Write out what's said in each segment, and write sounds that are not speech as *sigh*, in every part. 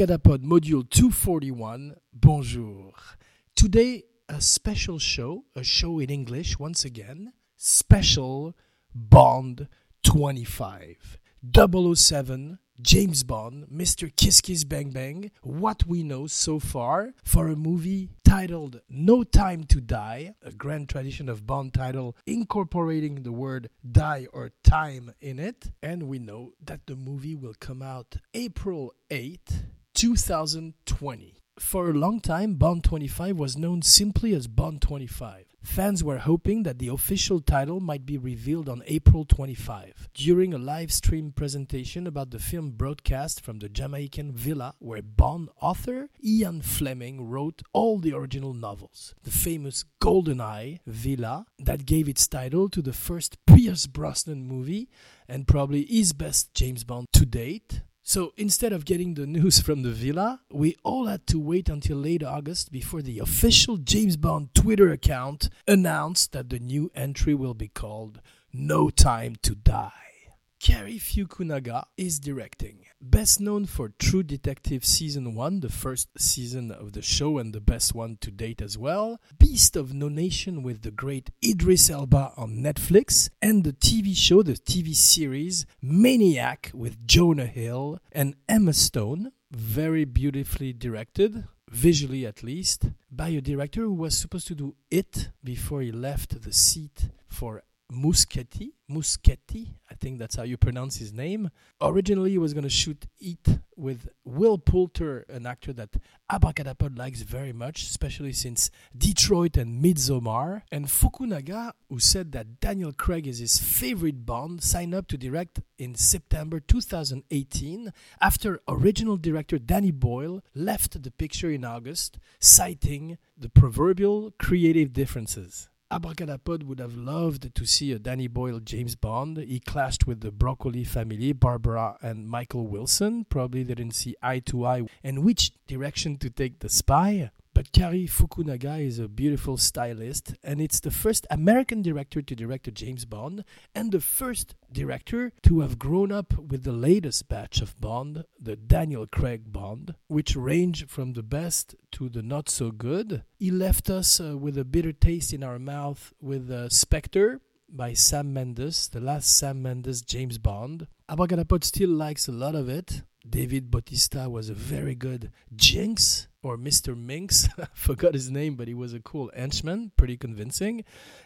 Abracadapod Module 241, bonjour. Today, a special show, a show in English once again, special Bond 25. 007, James Bond, Mr. Kiss Kiss Bang Bang, what we know so far for a movie titled No Time to Die, a grand tradition of Bond title incorporating the word die or time in it. And we know that the movie will come out April 8, 2020. For a long time, Bond 25 was known simply as Bond 25. Fans were hoping that the official title might be revealed on April 25 during a live stream presentation about the film broadcast from the Jamaican villa where Bond author Ian Fleming wrote all the original novels. The famous GoldenEye villa that gave its title to the first Pierce Brosnan movie and probably his best James Bond to date. So instead of getting the news *laughs* from the villa, we all had to wait until late August before the official James Bond Twitter account announced that the new entry will be called No Time to Die. Cary Fukunaga is directing. Best known for True Detective Season 1, the first season of the show and the best one to date as well, Beast of No Nation with the great Idris Elba on Netflix, and the TV show, the TV series Maniac with Jonah Hill and Emma Stone, very beautifully directed, visually at least, by a director who was supposed to do it before he left the seat for Muschietti. Muschietti, I think that's how you pronounce his name. Originally, he was going to shoot It with Will Poulter, an actor that Abracadapod likes very much, especially since Detroit and Midsommar. And Fukunaga, who said that Daniel Craig is his favorite Bond, signed up to direct in September 2018 after original director Danny Boyle left the picture in August, citing the proverbial creative differences. Abracadapod would have loved to see a Danny Boyle James Bond. He clashed with the Broccoli family, Barbara and Michael Wilson. Probably didn't see eye to eye and which direction to take the spy. But Cary Fukunaga is a beautiful stylist, and it's the first American director to direct a James Bond, and the first director to have grown up with the latest batch of Bond, the Daniel Craig Bond, which range from the best to the not so good. He left us uh, with a bitter taste in our mouth with uh, Spectre by Sam Mendes, the last Sam Mendes James Bond. Abracadapod still likes a lot of it. David Bautista was a very good Jinx or Mr. Minx. *laughs* Forgot his name, but he was a cool henchman, pretty convincing.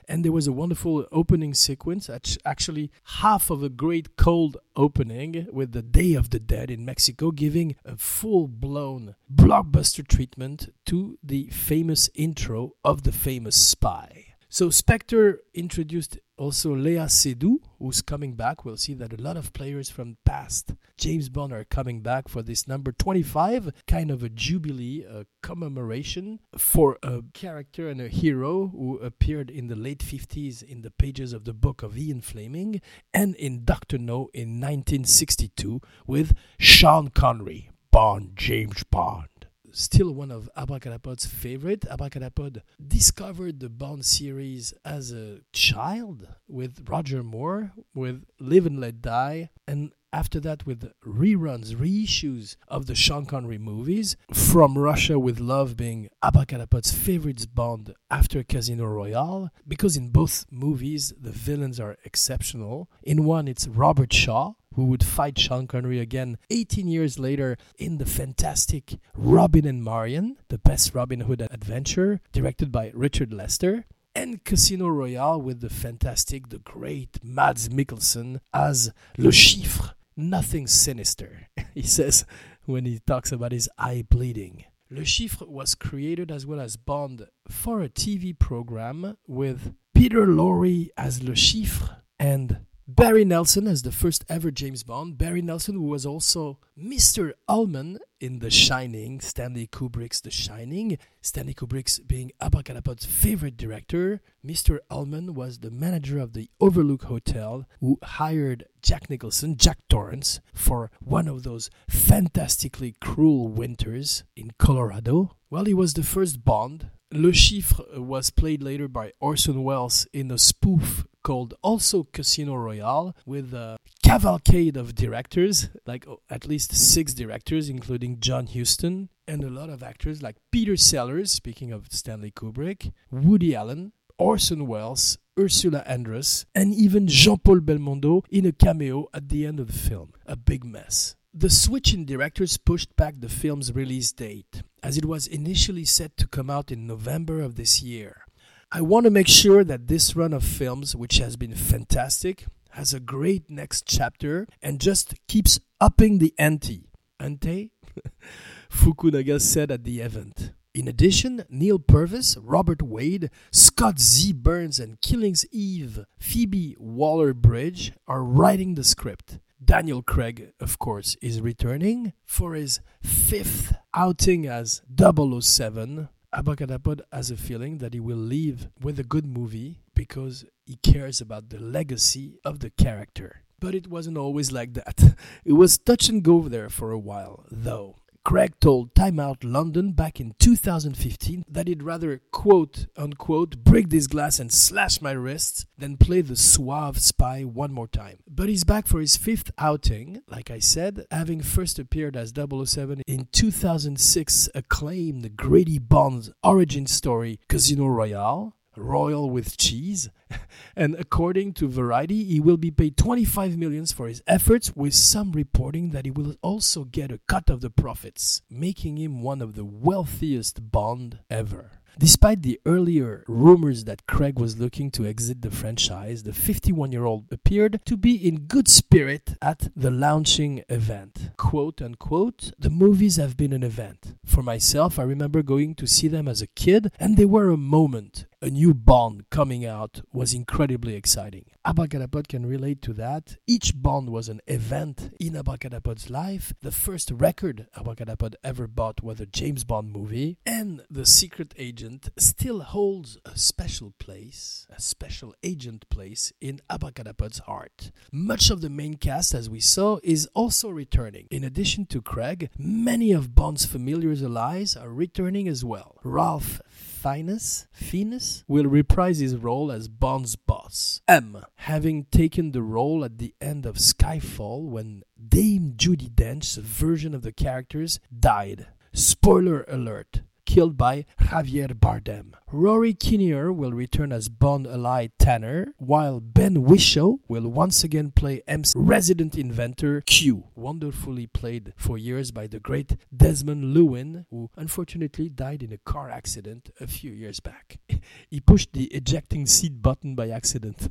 And there was a wonderful opening sequence, actually half of a great cold opening with the Day of the Dead in Mexico, giving a full blown blockbuster treatment to the famous intro of the famous spy. So Spectre introduced also Léa Seydoux, who's coming back. We'll see that a lot of players from past James Bond are coming back for this number 25, kind of a jubilee, a commemoration for a character and a hero who appeared in the late 50s in the pages of the book of Ian Fleming and in Doctor No in 1962 with Sean Connery, Bond, James Bond still one of Abracadapod's favorite. Abracadapod discovered the Bond series as a child with Roger Moore, with Live and Let Die, and after that with reruns, reissues of the Sean Connery movies, From Russia with Love being Abracadapod's favorite Bond after Casino Royale, because in both movies the villains are exceptional. In one, it's Robert Shaw, who would fight Sean Connery again 18 years later in the fantastic Robin and Marian, the best Robin Hood adventure, directed by Richard Lester. And Casino Royale with the fantastic, the great Mads Mikkelsen as Le Chiffre. Nothing sinister, *laughs* he says when he talks about his eye bleeding. Le Chiffre was created as well as Bond for a TV program with Peter Lorre as Le Chiffre and Barry Nelson as the first ever James Bond. Barry Nelson, who was also Mr. Ullman in The Shining, Stanley Kubrick's The Shining. Stanley Kubrick's being Abracadapod's favorite director. Mr. Ullman was the manager of the Overlook Hotel who hired Jack Nicholson, Jack Torrance, for one of those fantastically cruel winters in Colorado. Well, he was the first Bond Le Chiffre was played later by Orson Welles in a spoof called also Casino Royale with a cavalcade of directors, like oh, at least six directors, including John Huston, and a lot of actors like Peter Sellers, speaking of Stanley Kubrick, Woody Allen, Orson Welles, Ursula Andress, and even Jean Paul Belmondo in a cameo at the end of the film. A big mess. The switch in directors pushed back the film's release date, as it was initially set to come out in November of this year. I want to make sure that this run of films, which has been fantastic, has a great next chapter and just keeps upping the ante. Ante? *laughs* Fukunaga said at the event. In addition, Neal Purvis, Robert Wade, Scott Z. Burns, and Killings Eve, Phoebe Waller Bridge are writing the script. Daniel Craig, of course, is returning for his fifth outing as 007. Abracadapod has a feeling that he will leave with a good movie because he cares about the legacy of the character. But it wasn't always like that. *laughs* It was touch and go there for a while, though. Craig told Time Out London back in 2015 that he'd rather quote unquote break this glass and slash my wrists than play the suave spy one more time. But he's back for his fifth outing, like I said, having first appeared as 007 in 2006 acclaimed Grady Bond's origin story Casino Royale. Royal with cheese. *laughs* and according to Variety, he will be paid 25 millions for his efforts, with some reporting that he will also get a cut of the profits, making him one of the wealthiest Bond ever. Despite the earlier rumors that Craig was looking to exit the franchise, the 51 year old appeared to be in good spirit at the launching event. Quote unquote, the movies have been an event. For myself, I remember going to see them as a kid, and they were a moment. A new Bond coming out was incredibly exciting. Abracadapod can relate to that. Each Bond was an event in Abracadapod's life. The first record Abracadapod ever bought was a James Bond movie, and The Secret Agent still holds a special place, a special agent place in Abracadapod's heart. Much of the main cast, as we saw, is also returning. In addition to Craig, many of Bond's familiar allies are returning as well. Ralph Fiennes, Fiennes will reprise his role as Bond's boss. M, having taken the role at the end of Skyfall when Dame Judi Dench's version of the characters died. Spoiler alert killed by Javier Bardem. Rory Kinnear will return as Bond ally Tanner, while Ben Whishaw will once again play M's resident inventor Q, wonderfully played for years by the great Desmond Llewellyn, who unfortunately died in a car accident a few years back. *laughs* he pushed the ejecting seat button by accident.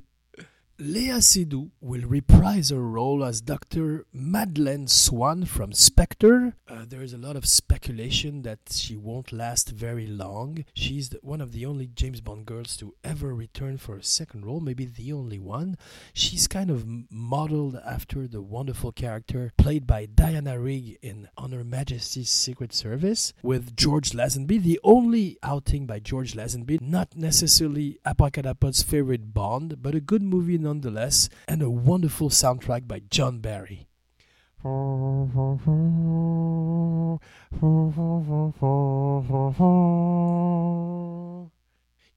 Léa Seydoux will reprise her role as Dr. Madeleine Swann from Spectre. Uh, there is a lot of speculation that she won't last very long. She's the, one of the only James Bond girls to ever return for a second role, maybe the only one. She's kind of modeled after the wonderful character played by Diana Rigg in On Her Majesty's Secret Service with George Lazenby, the only outing by George Lazenby, not necessarily Abracadapod's favorite Bond, but a good movie nonetheless, and a wonderful soundtrack by John Barry. *laughs*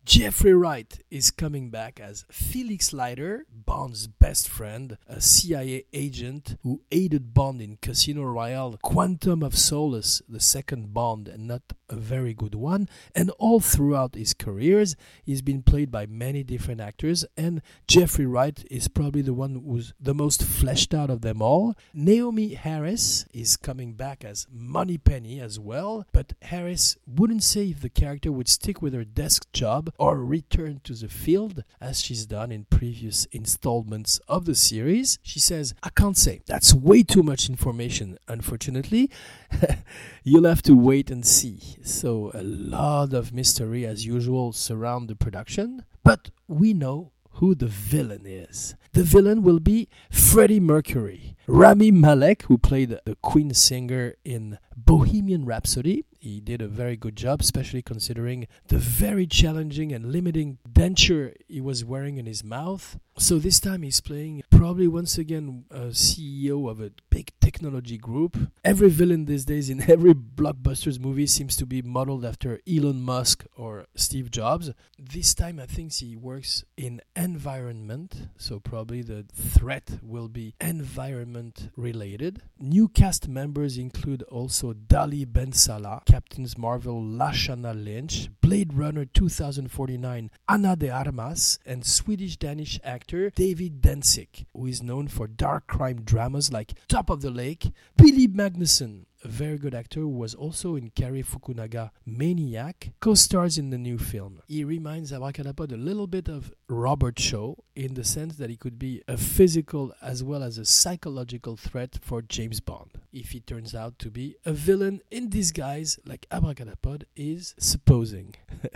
Jeffrey Wright is coming back as Felix Leiter, Bond's best friend, a CIA agent who aided Bond in Casino Royale, Quantum of Solace, the second Bond and not a very good one, and all throughout his careers he's been played by many different actors and Jeffrey Wright is probably the one who's the most fleshed out of them all. Naomie Harris is coming back as Moneypenny as well, but Harris wouldn't say if the character would stick with her desk job or return to the field as she's done in previous installments of the series. She says, I can't say. That's way too much information, unfortunately. *laughs* You'll have to wait and see. So, a lot of mystery as usual surround the production, but we know who the villain is. The villain will be Freddie Mercury. Rami Malek, who played the Queen singer in Bohemian Rhapsody, he did a very good job, especially considering the very challenging and limiting denture he was wearing in his mouth. So this time he's playing probably once again uh, a CEO of a big technology group. Every villain these days in *laughs* every blockbusters movie seems to be modeled after Elon Musk or Steve Jobs. This time I think he works in environment, so probably the threat will be environment related. New cast members include also Dali Benssalah, Captain's Marvel Lashana Lynch, Blade Runner 2049 Ana de Armas, and Swedish Danish actor David Dencik, who is known for dark crime dramas like Top of the Lake, Billy Magnussen, a very good actor who was also in Cary Fukunaga Maniac, co-stars in the new film. He reminds Abracadapod a little bit of Robert Shaw in the sense that he could be a physical as well as a psychological threat for James Bond if he turns out to be a villain in disguise like Abracadapod is supposing.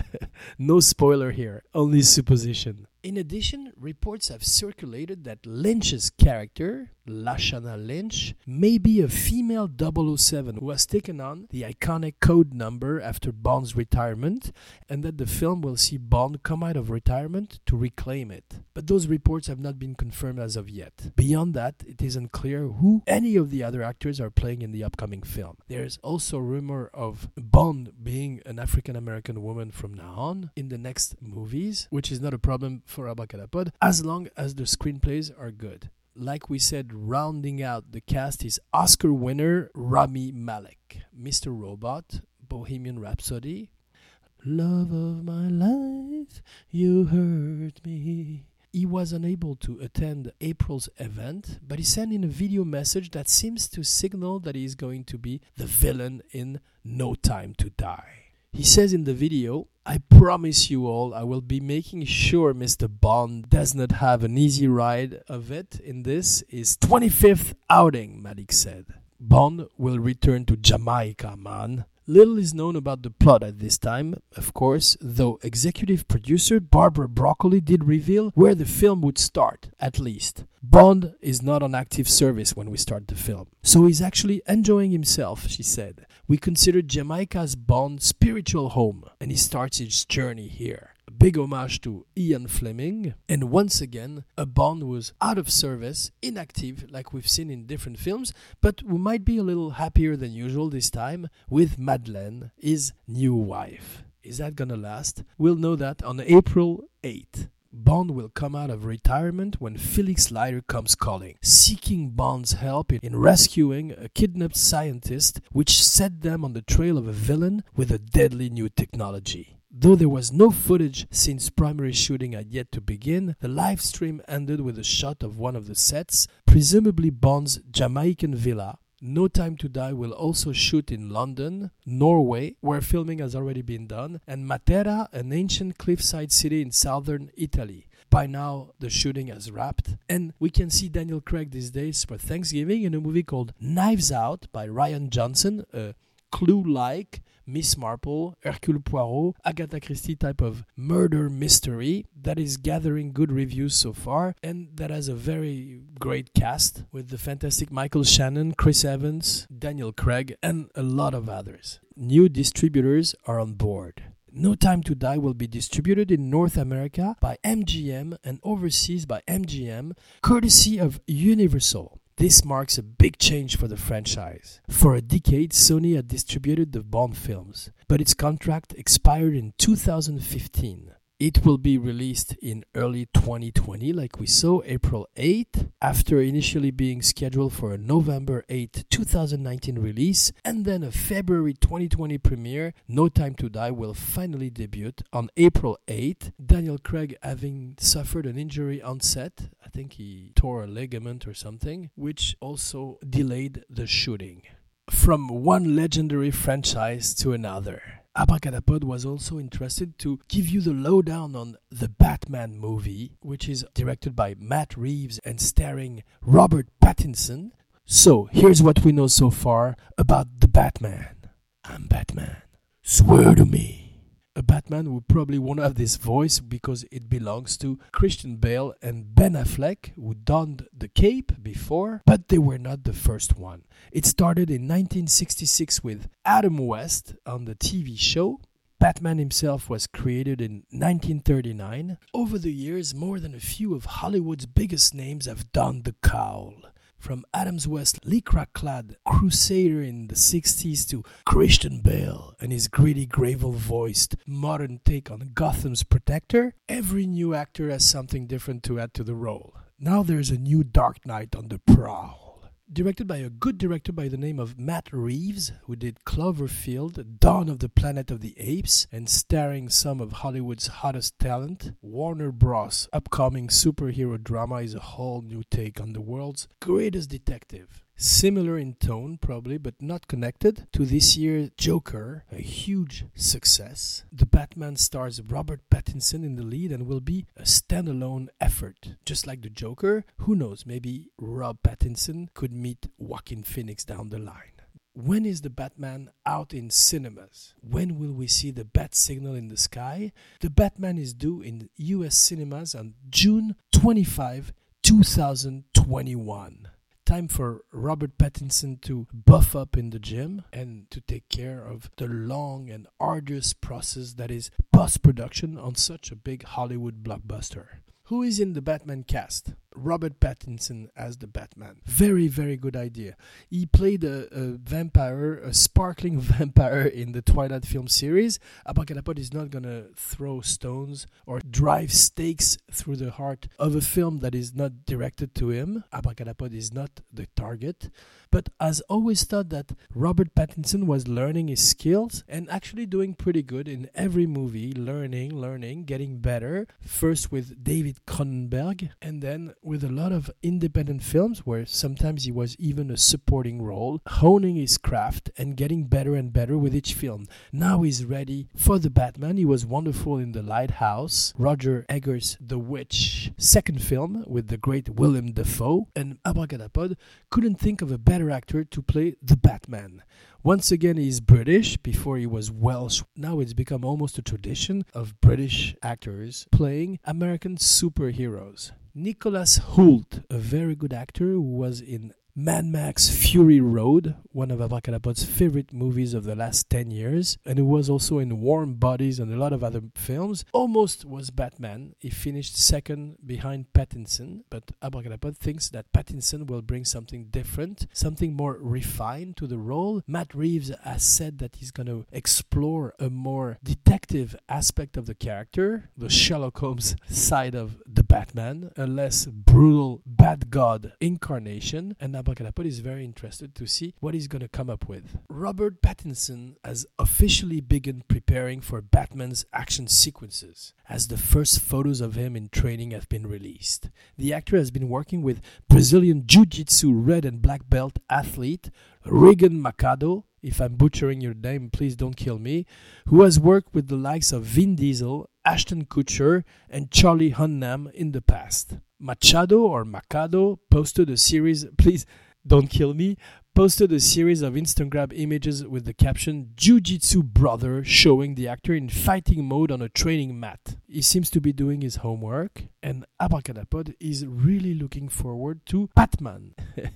*laughs* no spoiler here, only supposition. In addition, reports have circulated that Lynch's character, Lashana Lynch, may be a female 007 who has taken on the iconic code number after Bond's retirement, and that the film will see Bond come out of retirement to reclaim it. But those reports have not been confirmed as of yet. Beyond that, it is unclear who any of the other actors are playing in the upcoming film. There's also rumor of Bond being an African American woman from now on in the next movies, which is not a problem for Abracadapod as long as the screenplays are good. Like we said, rounding out the cast is Oscar winner Rami Malek, Mr. Robot, Bohemian Rhapsody, Love of my life, you hurt me. He was unable to attend April's event, but he sent in a video message that seems to signal that he is going to be the villain in No Time to Die. He says in the video, I promise you all, I will be making sure Mr. Bond does not have an easy ride of it in this his 25th outing, Malek said. Bond will return to Jamaica, man. Little is known about the plot at this time, of course, though executive producer Barbara Broccoli did reveal where the film would start, at least. Bond is not on active service when we start the film, so he's actually enjoying himself, she said. We consider Jamaica's Bond spiritual home, and he starts his journey here A big homage to Ian Fleming. And once again, a Bond was out of service, inactive, like we've seen in different films, but we might be a little happier than usual this time with Madeleine, his new wife. Is that gonna last? We'll know that on April 8th. Bond will come out of retirement when Felix Leiter comes calling, seeking Bond's help in rescuing a kidnapped scientist, which set them on the trail of a villain with a deadly new technology. Though there was no footage since primary shooting had yet to begin, the live stream ended with a shot of one of the sets, presumably Bond's Jamaican villa. No Time to Die will also shoot in London, Norway, where filming has already been done, and Matera, an ancient cliffside city in southern Italy. By now, the shooting has wrapped, and we can see Daniel Craig these days for Thanksgiving in a movie called Knives Out by Rian Johnson, a clue like Miss Marple, Hercule Poirot, Agatha Christie type of murder mystery that is gathering good reviews so far and that has a very great cast with the fantastic Michael Shannon, Chris Evans, Daniel Craig, and a lot of others. New distributors are on board. No Time to Die will be distributed in North America by MGM and overseas by MGM, courtesy of Universal. This marks a big change for the franchise. For a decade, Sony had distributed the Bond films, but its contract expired in 2015. It will be released in early 2020, like we saw, April 8, after initially being scheduled for a November 8, 2019 release, and then a February 2020 premiere. No Time to Die will finally debut on April 8. Daniel Craig having suffered an injury on set, I think he tore a ligament or something, which also delayed the shooting. From one legendary franchise to another. Abracadapod was also interested to give you the lowdown on the Batman movie, which is directed by Matt Reeves and starring Robert Pattinson. So, here's what we know so far about the Batman. I'm Batman. Swear to me. A Batman who probably won't have this voice because it belongs to Christian Bale and Ben Affleck, who donned the cape before, but they were not the first one. It started in 1966 with Adam West on the TV show. Batman himself was created in 1939. Over the years, more than a few of Hollywood's biggest names have donned the cowl. From Adams West lycra clad crusader in the 60s to Christian Bale and his gritty, gravel voiced modern take on Gotham's protector, every new actor has something different to add to the role. Now there's a new Dark Knight on the prowl directed by a good director by the name of Matt Reeves, who did Cloverfield, Dawn of the Planet of the Apes, and starring some of Hollywood's hottest talent. Warner Bros. upcoming superhero drama is a whole new take on the world's greatest detective similar in tone probably but not connected to this year's joker a huge success. The batman stars robert pattinson in the lead and will be a standalone effort just like the joker. Who knows? Maybe rob pattinson could meet joaquin phoenix down the line. When is the Batman out in cinemas? When will we see the bat signal in the sky? The Batman is due in US cinemas on June 25, 2021 time for Robert Pattinson to buff up in the gym and to take care of the long and arduous process that is post production on such a big Hollywood blockbuster. Who is in the Batman cast? Robert Pattinson as the Batman. Very, very good idea. He played a, a, vampire, a sparkling *laughs* vampire in the Twilight film series. Abracadapod is not going to throw stones or drive stakes through the heart of a film that is not directed to him. Abracadapod is not the target. But has always thought that Robert Pattinson was learning his skills and actually doing pretty good in every movie, learning, learning, getting better. First with David Cronenberg, and then with a lot of independent films where sometimes he was even a supporting role, honing his craft and getting better and better with each film. Now he's ready for the Batman. He was wonderful in The Lighthouse, Roger Eggers' The Witch, second film with the great Willem Dafoe, and Abracadapod couldn't think of a better actor to play the Batman. Once again, he's British. Before he was Welsh. Now it's become almost a tradition of British actors playing American superheroes. Nicholas Hoult, a very good actor who was in Mad Max Fury Road, one of Abracadapod's favorite movies of the last 10 years, and who was also in Warm Bodies and a lot of other films, almost was Batman. He finished second behind Pattinson, but Abracadapod thinks that Pattinson will bring something different, something more refined to the role. Matt Reeves has said that he's going to explore a more detective aspect of the character, the Sherlock Holmes *laughs* side of Batman, a less brutal bad god incarnation, and Abracadapod is very interested to see what he's going to come up with. Robert Pattinson has officially begun preparing for Batman's action sequences, as the first photos of him in training have been released. The actor has been working with Brazilian Jiu Jitsu red and black belt athlete Rigan Machado, if I'm butchering your name, please don't kill me, who has worked with the likes of Vin Diesel, Ashton Kutcher, and Charlie Hunnam in the past. Machado or Macado posted a series, please don't kill me, posted a series of Instagram images with the caption Jiu Jitsu brother showing the actor in fighting mode on a training mat. He seems to be doing his homework, and Abracadapod is really looking forward to Batman. *laughs*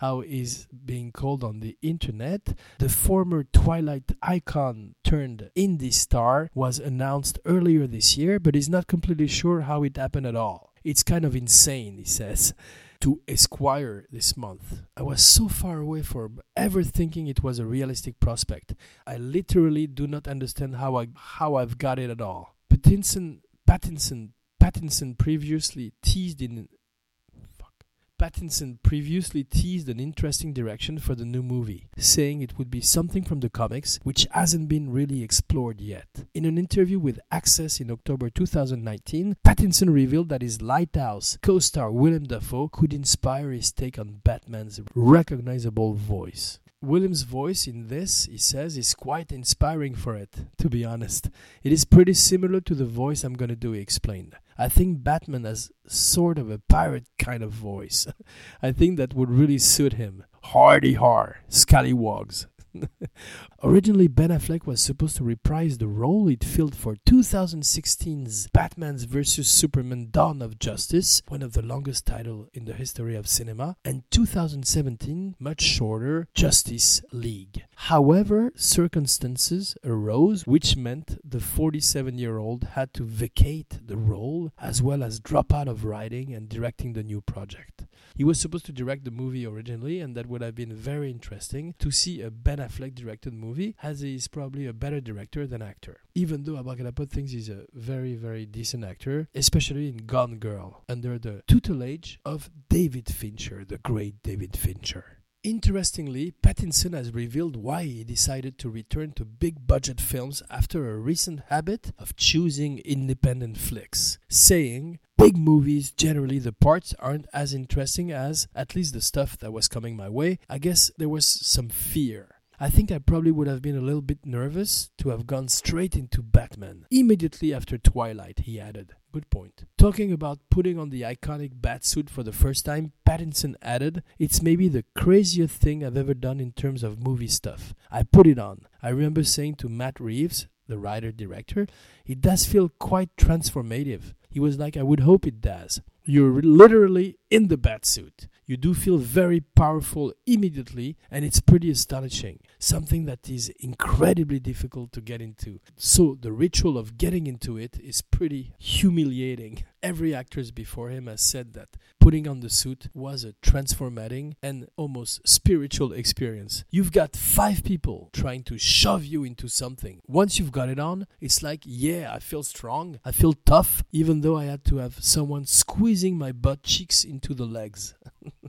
how he's being called on the internet. The former Twilight icon turned indie star was announced earlier this year, but he's not completely sure how it happened at all. It's kind of insane, he says, to Esquire this month. I was so far away from ever thinking it was a realistic prospect. I literally do not understand how I how I've got it at all. Pattinson Pattinson Pattinson previously teased in Pattinson previously teased an interesting direction for the new movie, saying it would be something from the comics which hasn't been really explored yet. In an interview with Access in October 2019, Pattinson revealed that his Lighthouse co star Willem Dafoe could inspire his take on Batman's recognizable voice. William's voice in this, he says, is quite inspiring for it, to be honest. It is pretty similar to the voice I'm gonna do, he explained. I think Batman has sort of a pirate kind of voice. *laughs* I think that would really suit him. Hardy har, scallywags. *laughs* Originally, Ben Affleck was supposed to reprise the role he'd filled for 2016's Batman's vs. Superman Dawn of Justice, one of the longest titles in the history of cinema, and 2017, much shorter, Justice League. However, circumstances arose which meant the 47 year old had to vacate the role as well as drop out of writing and directing the new project. He was supposed to direct the movie originally, and that would have been very interesting to see a Ben Affleck directed movie, as he's probably a better director than actor. Even though Abracadapod thinks he's a very, very decent actor, especially in Gone Girl, under the tutelage of David Fincher, the great David Fincher. Interestingly, Pattinson has revealed why he decided to return to big budget films after a recent habit of choosing independent flicks, saying, Big movies, generally the parts aren't as interesting as at least the stuff that was coming my way. I guess there was some fear. I think I probably would have been a little bit nervous to have gone straight into Batman. Immediately after Twilight, he added. Good point. Talking about putting on the iconic bat suit for the first time, Pattinson added, It's maybe the craziest thing I've ever done in terms of movie stuff. I put it on. I remember saying to Matt Reeves, the writer director, it does feel quite transformative. He was like, I would hope it does. You're literally in the bat suit you do feel very powerful immediately, and it's pretty astonishing. Something that is incredibly difficult to get into. So, the ritual of getting into it is pretty humiliating. Every actor before him has said that putting on the suit was a transformating and almost spiritual experience. You've got five people trying to shove you into something. Once you've got it on, it's like, yeah, I feel strong, I feel tough, even though I had to have someone squeezing my butt cheeks into the legs. *laughs*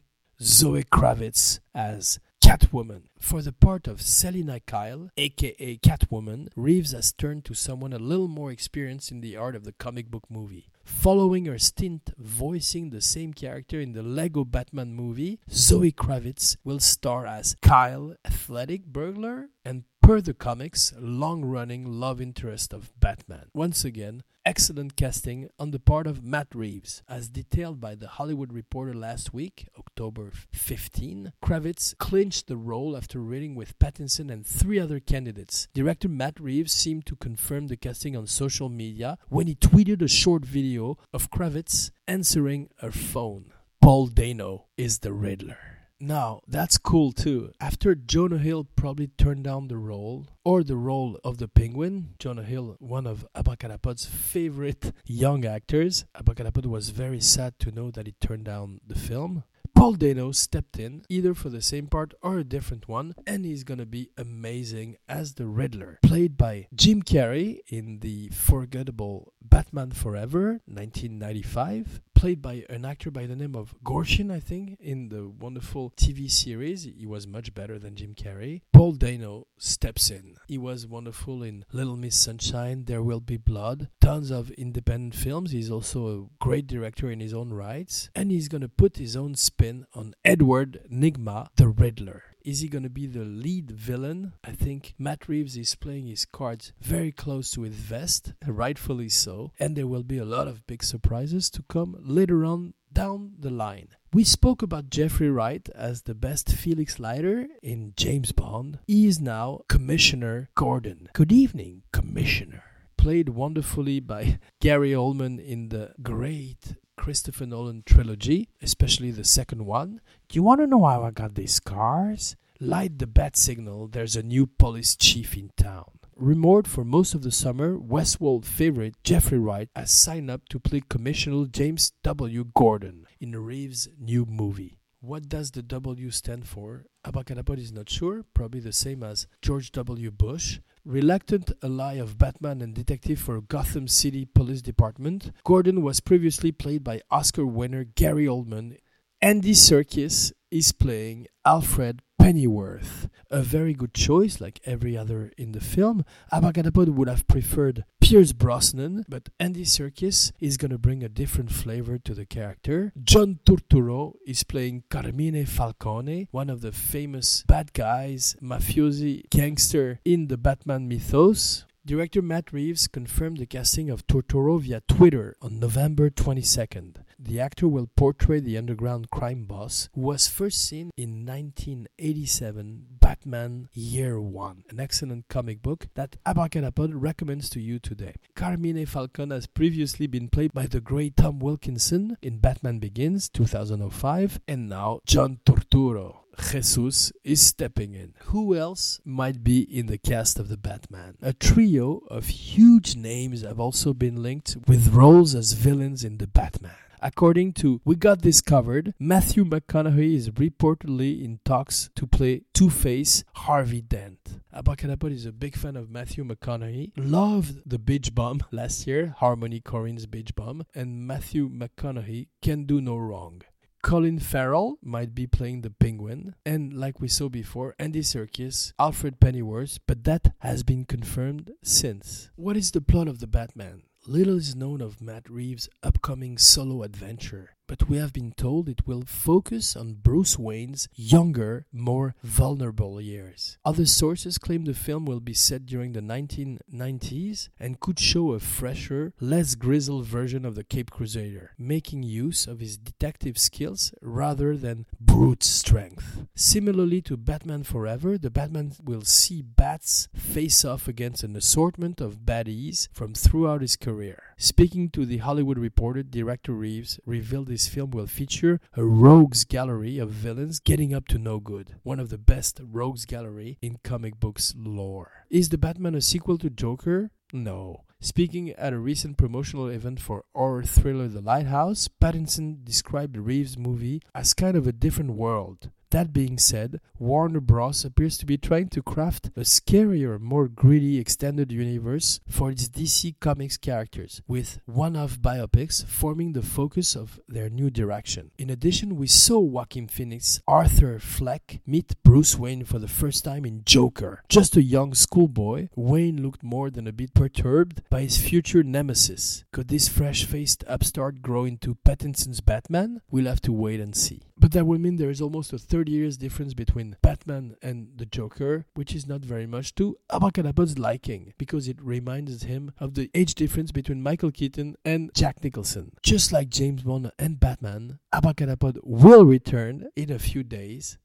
Zoe Kravitz as Catwoman. For the part of Selina Kyle, aka Catwoman, Reeves has turned to someone a little more experienced in the art of the comic book movie. Following her stint voicing the same character in the Lego Batman movie, Zoe Kravitz will star as Kyle, athletic burglar, and per the comics, long running love interest of Batman. Once again, excellent casting on the part of Matt Reeves. As detailed by The Hollywood Reporter last week, October 15, Kravitz clinched the role after reading with Pattinson and three other candidates. Director Matt Reeves seemed to confirm the casting on social media when he tweeted a short video of Kravitz answering her phone. Paul Dano is the Riddler. Now, that's cool too. After Jonah Hill probably turned down the role, or the role of the penguin, Jonah Hill, one of Abracadapod's favorite young actors, Abracadapod was very sad to know that he turned down the film. Paul Dano stepped in either for the same part or a different one, and he's gonna be amazing as the Riddler, played by Jim Carrey in the forgettable Batman Forever 1995, played by an actor by the name of Gorshin, I think, in the wonderful TV series. He was much better than Jim Carrey. Paul Dano steps in. He was wonderful in Little Miss Sunshine, There Will Be Blood, tons of independent films. He's also a great director in his own rights, and he's gonna put his own spin on Edward Nygma, the Riddler. Is he going to be the lead villain? I think Matt Reeves is playing his cards very close to his vest, rightfully so, and there will be a lot of big surprises to come later on down the line. We spoke about Jeffrey Wright as the best Felix Leiter in James Bond. He is now Commissioner Gordon. Good evening, Commissioner. Played wonderfully by *laughs* Gary Oldman in the great Christopher Nolan trilogy, especially the second one. Do you want to know how I got these scars? Light the bat signal, there's a new police chief in town. Remote for most of the summer, Westworld favorite Jeffrey Wright has signed up to play Commissioner James W. Gordon in Reeves' new movie. What does the W stand for? Abracadapod is not sure, probably the same as George W. Bush. Reluctant ally of Batman and detective for Gotham City Police Department, Gordon was previously played by Oscar winner Gary Oldman. Andy Serkis is playing Alfred Pennyworth. A very good choice, like every other in the film. Abracadapod would have preferred Pierce Brosnan, but Andy Serkis is gonna bring a different flavor to the character. John Turturro is playing Carmine Falcone, one of the famous bad guys, mafiosi, gangster in the Batman mythos. Director Matt Reeves confirmed the casting of Turturro via Twitter on November 22nd. The actor will portray the underground crime boss who was first seen in 1987 Batman Year One, an excellent comic book that Abracadapod recommends to you today. Carmine Falcone has previously been played by the great Tom Wilkinson in Batman Begins 2005, and now John Turturro. Jesus is stepping in. Who else might be in the cast of the Batman? A trio of huge names have also been linked with roles as villains in the Batman. According to We Got This Covered, Matthew McConaughey is reportedly in talks to play Two Face Harvey Dent. Abracadapod is a big fan of Matthew McConaughey. Loved the Beach Bum last year, Harmony Korine's Beach Bum, and Matthew McConaughey can do no wrong. Colin Farrell might be playing the Penguin, and like we saw before, Andy Serkis, Alfred Pennyworth, but that has been confirmed since. What is the plot of the Batman? Little is known of Matt Reeves' upcoming solo adventure, but we have been told it will focus on Bruce Wayne's younger, more vulnerable years. Other sources claim the film will be set during the 1990s and could show a fresher, less grizzled version of the Cape Crusader, making use of his detective skills rather than brute strength. Similarly to Batman Forever, the Batman will see Bats face off against an assortment of baddies from throughout his career. Speaking to the Hollywood Reporter, director Reeves revealed his film will feature a rogues gallery of villains getting up to no good, one of the best rogues gallery in comic books lore. Is the Batman a sequel to Joker? No. Speaking at a recent promotional event for horror thriller The Lighthouse, Pattinson described Reeves' movie as kind of a different world. That being said, Warner Bros. appears to be trying to craft a scarier, more gritty extended universe for its DC Comics characters, with one off biopics forming the focus of their new direction. In addition, we saw Joaquin Phoenix, Arthur Fleck, meet Bruce Wayne for the first time in Joker. Just a young schoolboy, Wayne looked more than a bit perturbed by his future nemesis. Could this fresh faced upstart grow into Pattinson's Batman? We'll have to wait and see. But that would mean there is almost a 30 years difference between Batman and the Joker, which is not very much to Abracadapod's liking, because it reminds him of the age difference between Michael Keaton and Jack Nicholson. Just like James Bond and Batman, Abracadapod will return in a few days.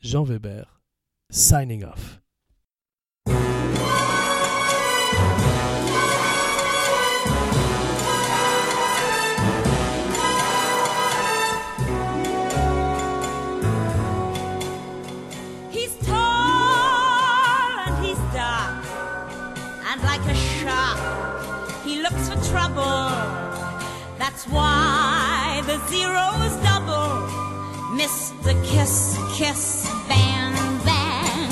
Jean Weber, signing off. That's why the zero is double. Mr. Kiss, Kiss, Bang, Bang.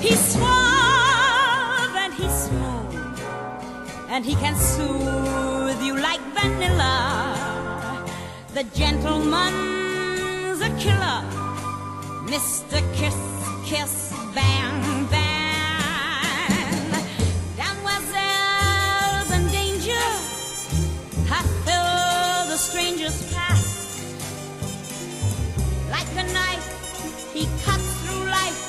He's suave and he's smooth, and he can soothe you like vanilla. The gentleman's a killer. Mr. Kiss, Kiss, Bang, Bang. Stranger's path. Like a knife, he cuts through life.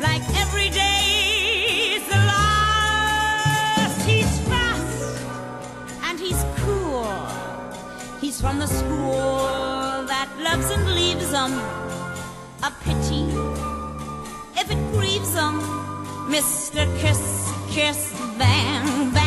Like every day's the last. He's fast and he's cool. He's from the school that loves and leaves 'em a pity if it grieves them. Mr. Kiss, Kiss, Bang, Bangs.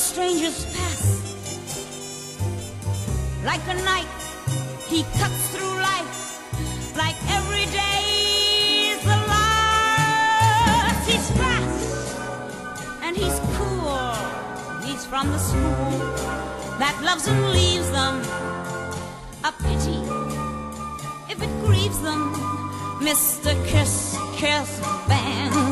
Stranger's pass. Like a knife, he cuts through life like every day's the last. He's fast and he's cool. He's from the school that loves and leaves them. A pity if it grieves them. Mr. Kiss, Kiss, Bang.